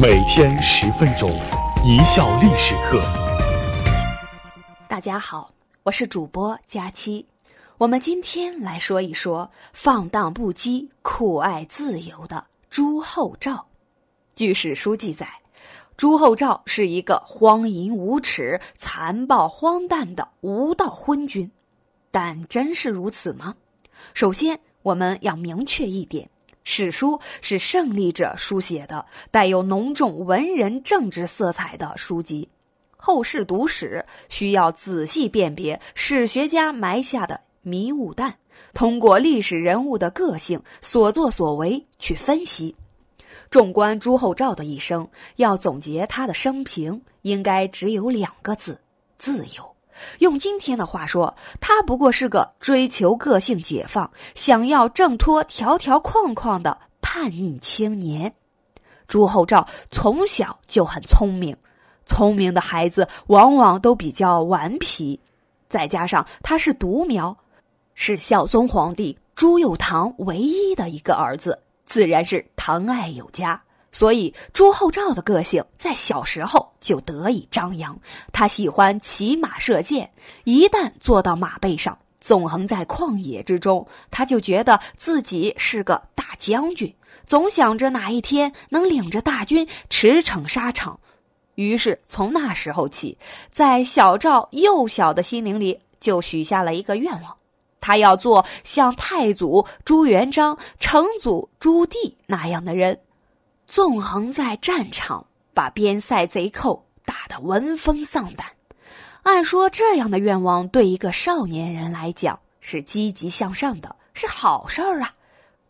每天十分钟，一笑历史课。大家好，我是主播佳期。我们今天来说一说放荡不羁、酷爱自由的朱厚照。据史书记载，朱厚照是一个荒淫无耻、残暴荒诞的无道昏君。但真是如此吗？首先，我们要明确一点。史书是胜利者书写的，带有浓重文人政治色彩的书籍。后世读史需要仔细辨别史学家埋下的迷雾弹，通过历史人物的个性、所作所为去分析。纵观朱厚照的一生，要总结他的生平，应该只有两个字：自由。用今天的话说，他不过是个追求个性解放、想要挣脱条条框框的叛逆青年。朱厚照从小就很聪明，聪明的孩子往往都比较顽皮，再加上他是独苗，是孝宗皇帝朱佑樘唯一的一个儿子，自然是疼爱有加。所以，朱厚照的个性在小时候就得以张扬。他喜欢骑马射箭，一旦坐到马背上，纵横在旷野之中，他就觉得自己是个大将军，总想着哪一天能领着大军驰骋沙场。于是，从那时候起，在小赵幼小的心灵里，就许下了一个愿望：他要做像太祖朱元璋、成祖朱棣那样的人。纵横在战场，把边塞贼寇打得闻风丧胆。按说这样的愿望对一个少年人来讲是积极向上的，是好事儿啊。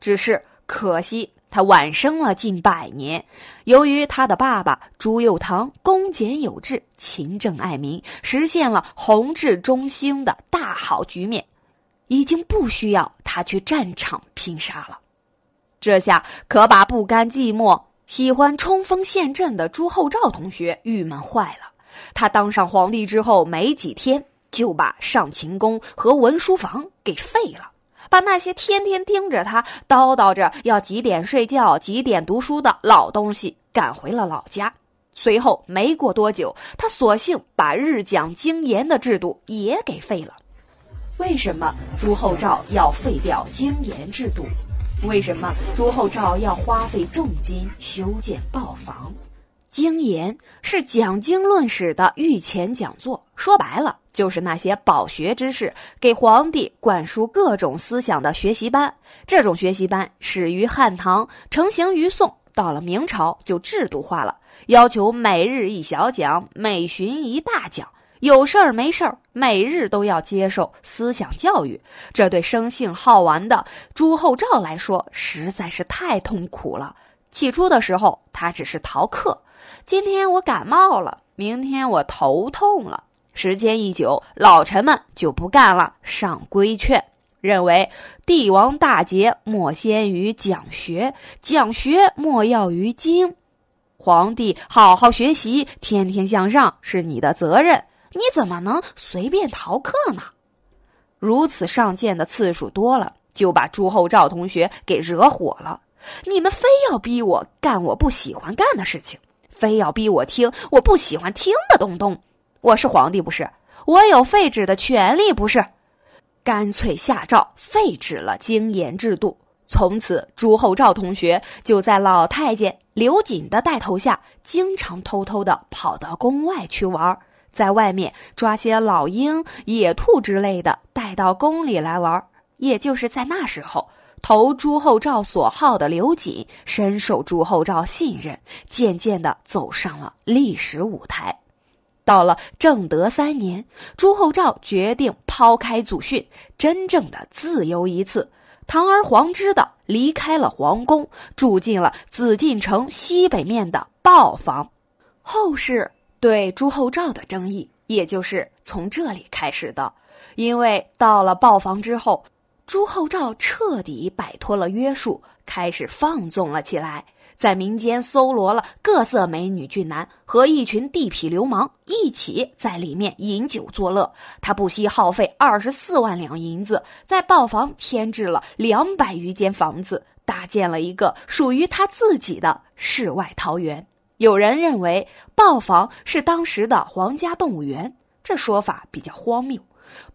只是可惜他晚生了近百年。由于他的爸爸朱佑樘恭俭有志、勤政爱民，实现了弘治中兴的大好局面，已经不需要他去战场拼杀了。这下可把不甘寂寞。喜欢冲锋陷阵的朱厚照同学郁闷坏了。他当上皇帝之后没几天，就把上勤宫和文书房给废了，把那些天天盯着他叨叨着要几点睡觉、几点读书的老东西赶回了老家。随后没过多久，他索性把日讲经言的制度也给废了。为什么朱厚照要废掉经言制度？为什么朱厚照要花费重金修建豹房？经言是讲经论史的御前讲座，说白了就是那些饱学之士给皇帝灌输各种思想的学习班。这种学习班始于汉唐，成型于宋，到了明朝就制度化了，要求每日一小讲，每旬一大讲。有事儿没事儿，每日都要接受思想教育，这对生性好玩的朱厚照来说实在是太痛苦了。起初的时候，他只是逃课。今天我感冒了，明天我头痛了。时间一久，老臣们就不干了，上规劝，认为帝王大节莫先于讲学，讲学莫要于经。皇帝好好学习，天天向上是你的责任。你怎么能随便逃课呢？如此上谏的次数多了，就把朱厚照同学给惹火了。你们非要逼我干我不喜欢干的事情，非要逼我听我不喜欢听的东东。我是皇帝不是？我有废止的权利不是？干脆下诏废止了经言制度。从此，朱厚照同学就在老太监刘瑾的带头下，经常偷偷的跑到宫外去玩儿。在外面抓些老鹰、野兔之类的，带到宫里来玩。也就是在那时候，投朱厚照所好的刘瑾深受朱厚照信任，渐渐的走上了历史舞台。到了正德三年，朱厚照决定抛开祖训，真正的自由一次，堂而皇之的离开了皇宫，住进了紫禁城西北面的豹房。后世。对朱厚照的争议，也就是从这里开始的。因为到了豹房之后，朱厚照彻底摆脱了约束，开始放纵了起来，在民间搜罗了各色美女俊男，和一群地痞流氓一起在里面饮酒作乐。他不惜耗费二十四万两银子，在豹房添置了两百余间房子，搭建了一个属于他自己的世外桃源。有人认为豹房是当时的皇家动物园，这说法比较荒谬。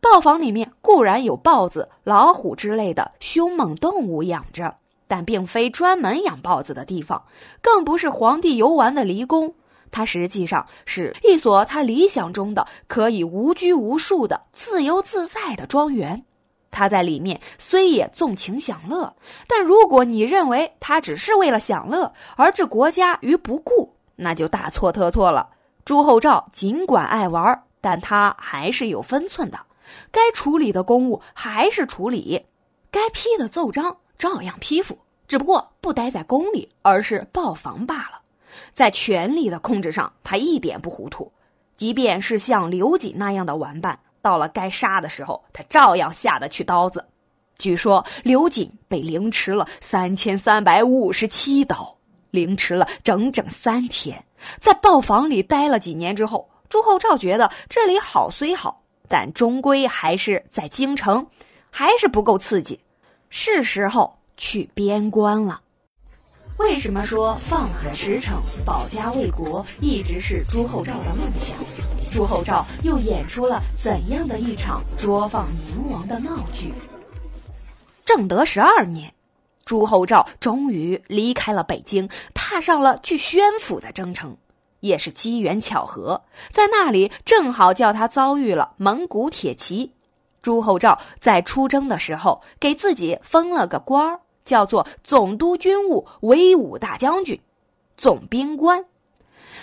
豹房里面固然有豹子、老虎之类的凶猛动物养着，但并非专门养豹子的地方，更不是皇帝游玩的离宫。它实际上是一所他理想中的可以无拘无束的自由自在的庄园。他在里面虽也纵情享乐，但如果你认为他只是为了享乐而置国家于不顾，那就大错特错了。朱厚照尽管爱玩，但他还是有分寸的，该处理的公务还是处理，该批的奏章照样批复，只不过不待在宫里，而是报房罢了。在权力的控制上，他一点不糊涂，即便是像刘瑾那样的玩伴。到了该杀的时候，他照样下得去刀子。据说刘瑾被凌迟了三千三百五十七刀，凌迟了整整三天。在豹房里待了几年之后，朱厚照觉得这里好虽好，但终归还是在京城，还是不够刺激，是时候去边关了。为什么说放马驰骋、保家卫国一直是朱厚照的梦想？朱厚照又演出了怎样的一场捉放宁王的闹剧？正德十二年，朱厚照终于离开了北京，踏上了去宣府的征程。也是机缘巧合，在那里正好叫他遭遇了蒙古铁骑。朱厚照在出征的时候，给自己封了个官儿，叫做总督军务威武大将军、总兵官。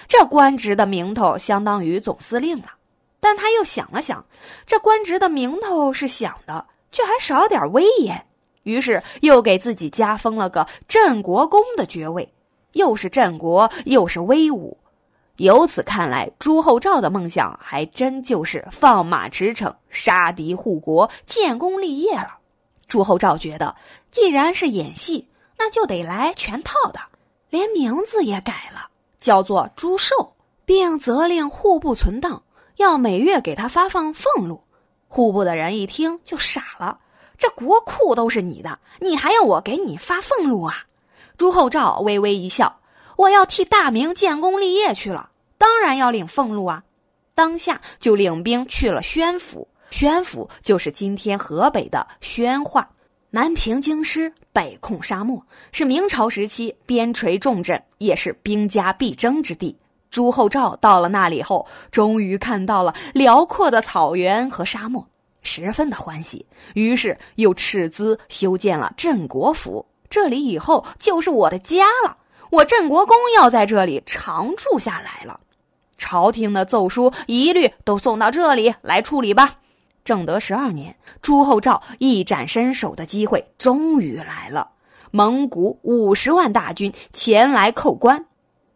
这官职的名头相当于总司令了，但他又想了想，这官职的名头是响的，却还少点威严，于是又给自己加封了个镇国公的爵位，又是镇国，又是威武。由此看来，朱厚照的梦想还真就是放马驰骋、杀敌护国、建功立业了。朱厚照觉得，既然是演戏，那就得来全套的，连名字也改了。叫做朱寿，并责令户部存档，要每月给他发放俸禄。户部的人一听就傻了：这国库都是你的，你还要我给你发俸禄啊？朱厚照微微一笑：“我要替大明建功立业去了，当然要领俸禄啊！”当下就领兵去了宣府。宣府就是今天河北的宣化。南平京师，北控沙漠，是明朝时期边陲重镇，也是兵家必争之地。朱厚照到了那里后，终于看到了辽阔的草原和沙漠，十分的欢喜。于是又斥资修建了镇国府，这里以后就是我的家了。我镇国公要在这里常住下来了。朝廷的奏书一律都送到这里来处理吧。正德十二年，朱厚照一展身手的机会终于来了。蒙古五十万大军前来叩关，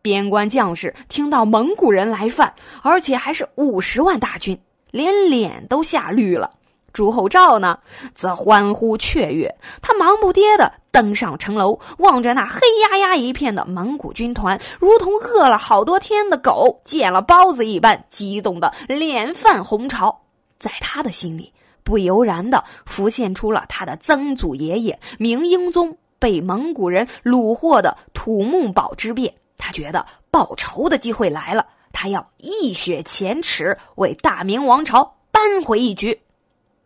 边关将士听到蒙古人来犯，而且还是五十万大军，连脸都吓绿了。朱厚照呢，则欢呼雀跃，他忙不迭地登上城楼，望着那黑压压一片的蒙古军团，如同饿了好多天的狗见了包子一般，激动的脸泛红潮。在他的心里，不由然的浮现出了他的曾祖爷爷明英宗被蒙古人虏获的土木堡之变。他觉得报仇的机会来了，他要一雪前耻，为大明王朝扳回一局。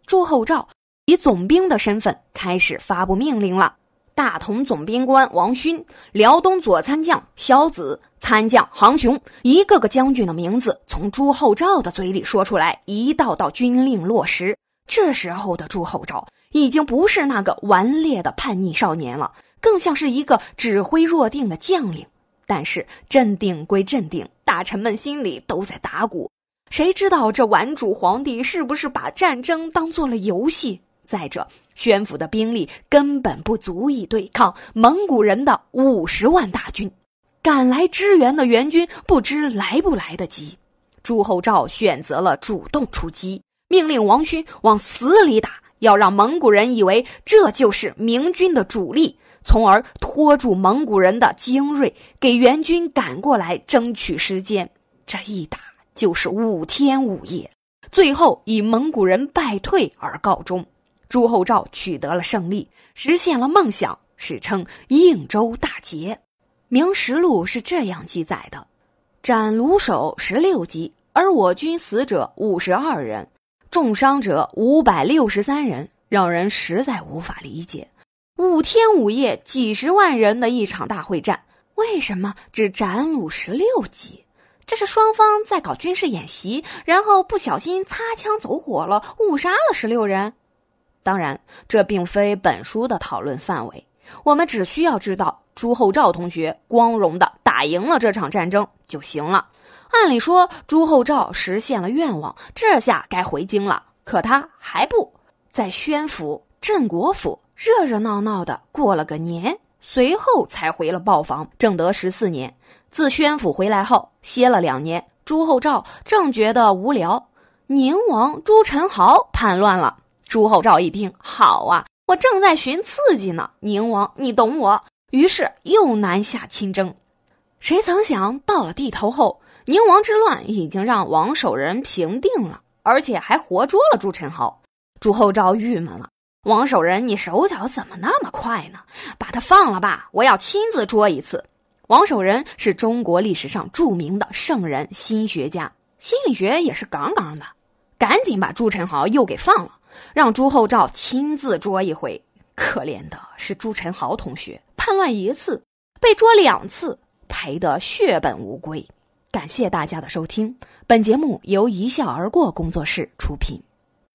朱厚照以总兵的身份开始发布命令了。大同总兵官王勋、辽东左参将萧子、参将杭雄，一个个将军的名字从朱厚照的嘴里说出来，一道道军令落实。这时候的朱厚照已经不是那个顽劣的叛逆少年了，更像是一个指挥若定的将领。但是镇定归镇定，大臣们心里都在打鼓。谁知道这顽主皇帝是不是把战争当做了游戏？再者，宣府的兵力根本不足以对抗蒙古人的五十万大军，赶来支援的援军不知来不来得及。朱厚照选择了主动出击，命令王勋往死里打，要让蒙古人以为这就是明军的主力，从而拖住蒙古人的精锐，给援军赶过来争取时间。这一打就是五天五夜，最后以蒙古人败退而告终。朱厚照取得了胜利，实现了梦想，史称应州大捷。明实录》是这样记载的：斩卢守十六级，而我军死者五十二人，重伤者五百六十三人，让人实在无法理解。五天五夜，几十万人的一场大会战，为什么只斩虏十六级？这是双方在搞军事演习，然后不小心擦枪走火了，误杀了十六人。当然，这并非本书的讨论范围。我们只需要知道朱厚照同学光荣的打赢了这场战争就行了。按理说，朱厚照实现了愿望，这下该回京了。可他还不在宣府、镇国府热热闹闹的过了个年，随后才回了豹房。正德十四年，自宣府回来后歇了两年，朱厚照正觉得无聊，宁王朱宸濠叛乱了。朱厚照一听，好啊。我正在寻刺激呢，宁王，你懂我。于是又南下亲征，谁曾想到了地头后，宁王之乱已经让王守仁平定了，而且还活捉了朱宸濠。朱厚照郁闷了，王守仁，你手脚怎么那么快呢？把他放了吧，我要亲自捉一次。王守仁是中国历史上著名的圣人、心学家，心理学也是杠杠的，赶紧把朱宸濠又给放了。让朱厚照亲自捉一回，可怜的是朱宸濠同学，叛乱一次被捉两次，赔得血本无归。感谢大家的收听，本节目由一笑而过工作室出品。